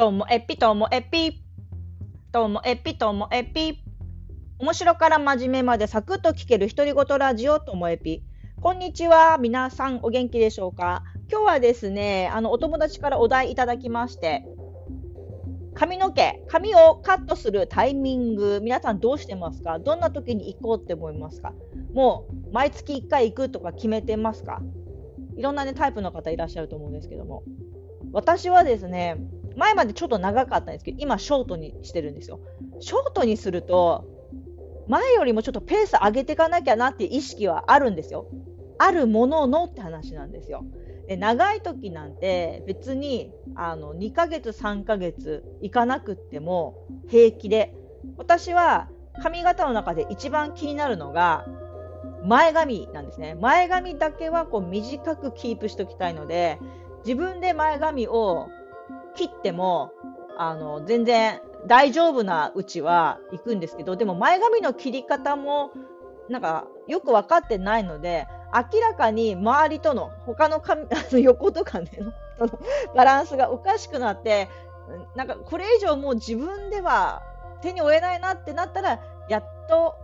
ともえぴともえぴ。ともえぴともえぴ。面白から真面目までサクッと聞ける独り言ラジオともえぴ。こんにちは。皆さんお元気でしょうか？今日はですね、あの、お友達からお題いただきまして、髪の毛、髪をカットするタイミング、皆さんどうしてますか？どんな時に行こうって思いますか？もう毎月1回行くとか決めてますか？いろんなね、タイプの方いらっしゃると思うんですけども。私はですね、前までちょっと長かったんですけど、今ショートにしてるんですよ。ショートにすると、前よりもちょっとペース上げていかなきゃなっていう意識はあるんですよ。あるもののって話なんですよ。で長い時なんて別にあの2ヶ月3ヶ月行かなくっても平気で私は髪型の中で一番気になるのが前髪なんですね前髪だけはこう短くキープしておきたいので自分で前髪を切ってもあの全然大丈夫なうちは行くんですけどでも前髪の切り方もなんかよく分かってないので明らかに周りとの他の髪 あの横とかねの バランスがおかしくなってなんかこれ以上もう自分では手に負えないなってなったらやっと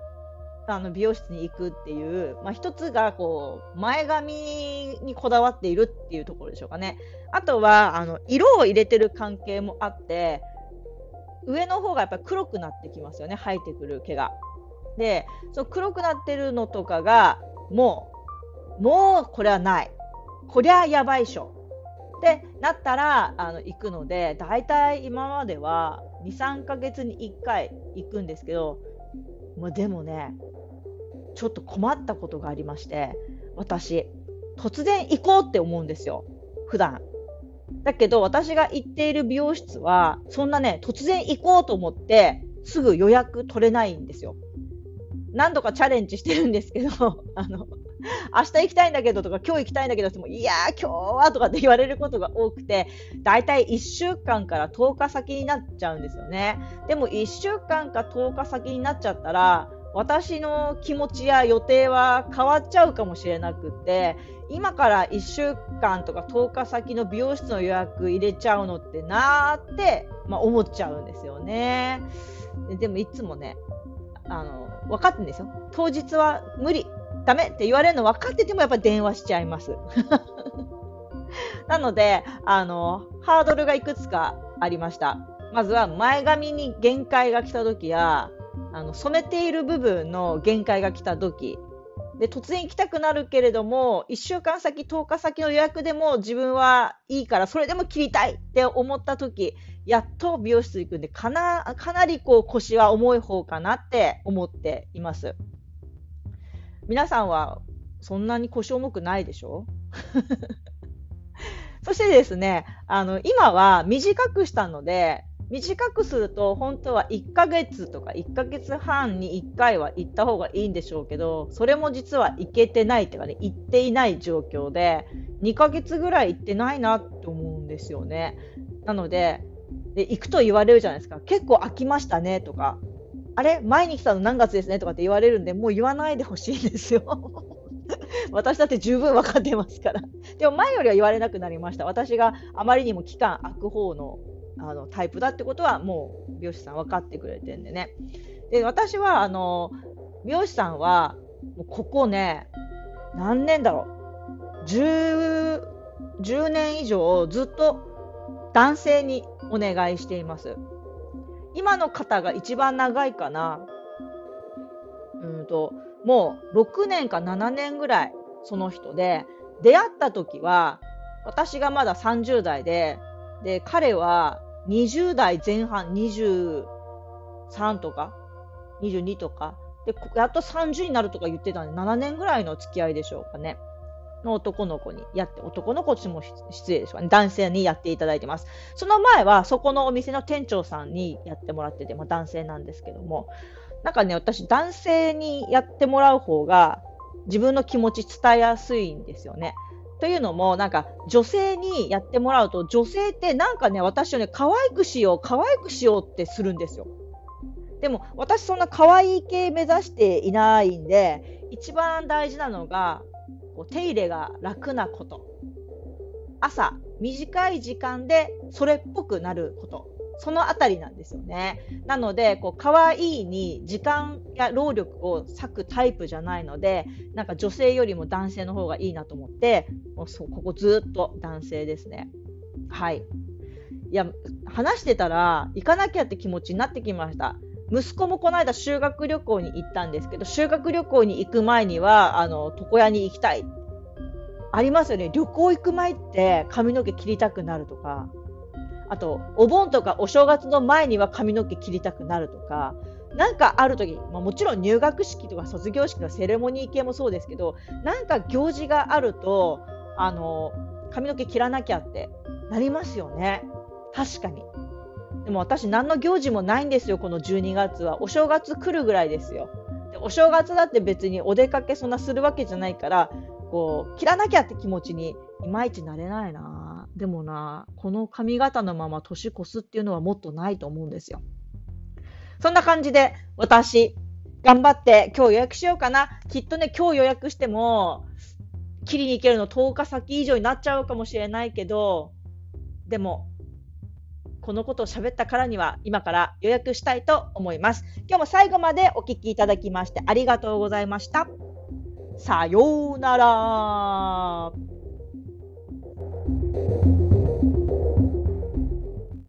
あの美容室に行くっていう、まあ、一つがこう前髪にこだわっているっていうところでしょうかね。あとはあの色を入れてる関係もあって上の方がやっぱ黒くなってきますよね生えてくる毛が。でその黒くなってるのとかがもうもうこれはないこりゃやばいっしょってなったらあの行くのでだいたい今までは23ヶ月に1回行くんですけどもうでもねちょっと困ったことがありまして私。突然行こうって思うんですよ。普段。だけど私が行っている美容室はそんなね突然行こうと思ってすぐ予約取れないんですよ。何度かチャレンジしてるんですけど あの明日行きたいんだけどとか今日行きたいんだけどってもいやー今日はとかって言われることが多くてだいたい1週間から10日先になっちゃうんですよね。でも1週間か10日先になっちゃったら私の気持ちや予定は変わっちゃうかもしれなくて今から1週間とか10日先の美容室の予約入れちゃうのってなーって、まあ、思っちゃうんですよね。でもいつもねあの分かってんですよ。当日は無理ダメって言われるの分かっててもやっぱり電話しちゃいます。なのであのハードルがいくつかありました。まずは前髪に限界が来た時やあの染めている部分の限界が来た時。で突然行きたくなるけれども1週間先10日先の予約でも自分はいいからそれでも切りたいって思った時やっと美容室行くんでかなかなりこう腰は重い方かなって思っています。皆さんはそんなに腰重くないでしょ？そしてですねあの今は短くしたので短くすると本当は1ヶ月とか1ヶ月半に1回は行った方がいいんでしょうけどそれも実は行けてないっていうかね行っていない状況で2ヶ月ぐらい行ってないなって思うんですよね。なのでで行くと言われるじゃないですか。結構飽きましたねとかあれ前に来たの何月ですねとかって言われるんでもう言わないでほしいんですよ。私だって十分分かってますから。でも前よりは言われなくなりました。私があまりにも期間空く方のあのタイプだってことはもう美容師さん分かってくれてるんでね。で私はあの美容師さんはもうここね何年だろう 10, 10年以上ずっと男性にお願いしています。今の方が一番長いかな。うんともう6年か7年ぐらいその人で出会った時は私がまだ30代でで彼は20代前半、23とか、22とか、で、やっと30になるとか言ってたんで、7年ぐらいの付き合いでしょうかね。の男の子にやって、男の子とも失礼でしょうかね。男性にやっていただいてます。その前は、そこのお店の店長さんにやってもらってて、まあ、男性なんですけども、なんかね、私、男性にやってもらう方が、自分の気持ち伝えやすいんですよね。というのも、なんか女性にやってもらうと、女性ってなんかね、私をね、可愛くしよう、可愛くしようってするんですよ。でも、私そんな可愛い系目指していないんで、一番大事なのが、こう手入れが楽なこと。朝、短い時間でそれっぽくなること。そのあたりなんですよね。なので、こう、可愛いに時間や労力を割くタイプじゃないので、なんか女性よりも男性の方がいいなと思って、もうそうここずっと男性ですね。はい。いや、話してたら、行かなきゃって気持ちになってきました。息子もこの間修学旅行に行ったんですけど、修学旅行に行く前には、あの、床屋に行きたい。ありますよね。旅行行く前って髪の毛切りたくなるとか、あと、お盆とかお正月の前には髪の毛切りたくなるとか、なんかある時、まあ、もちろん入学式とか卒業式のセレモニー系もそうですけど、なんか行事があると、あの、髪の毛切らなきゃってなりますよね。確かに。でも私何の行事もないんですよ、この12月は。お正月来るぐらいですよ。でお正月だって別にお出かけそんなするわけじゃないから、こう、切らなきゃって気持ちにいまいちなれないな。でもな、この髪型のまま年越すっていうのはもっとないと思うんですよ。そんな感じで私、頑張って今日予約しようかな。きっとね、今日予約しても、切りに行けるの10日先以上になっちゃうかもしれないけど、でも、このことを喋ったからには今から予約したいと思います。今日も最後までお聴きいただきましてありがとうございました。さようなら。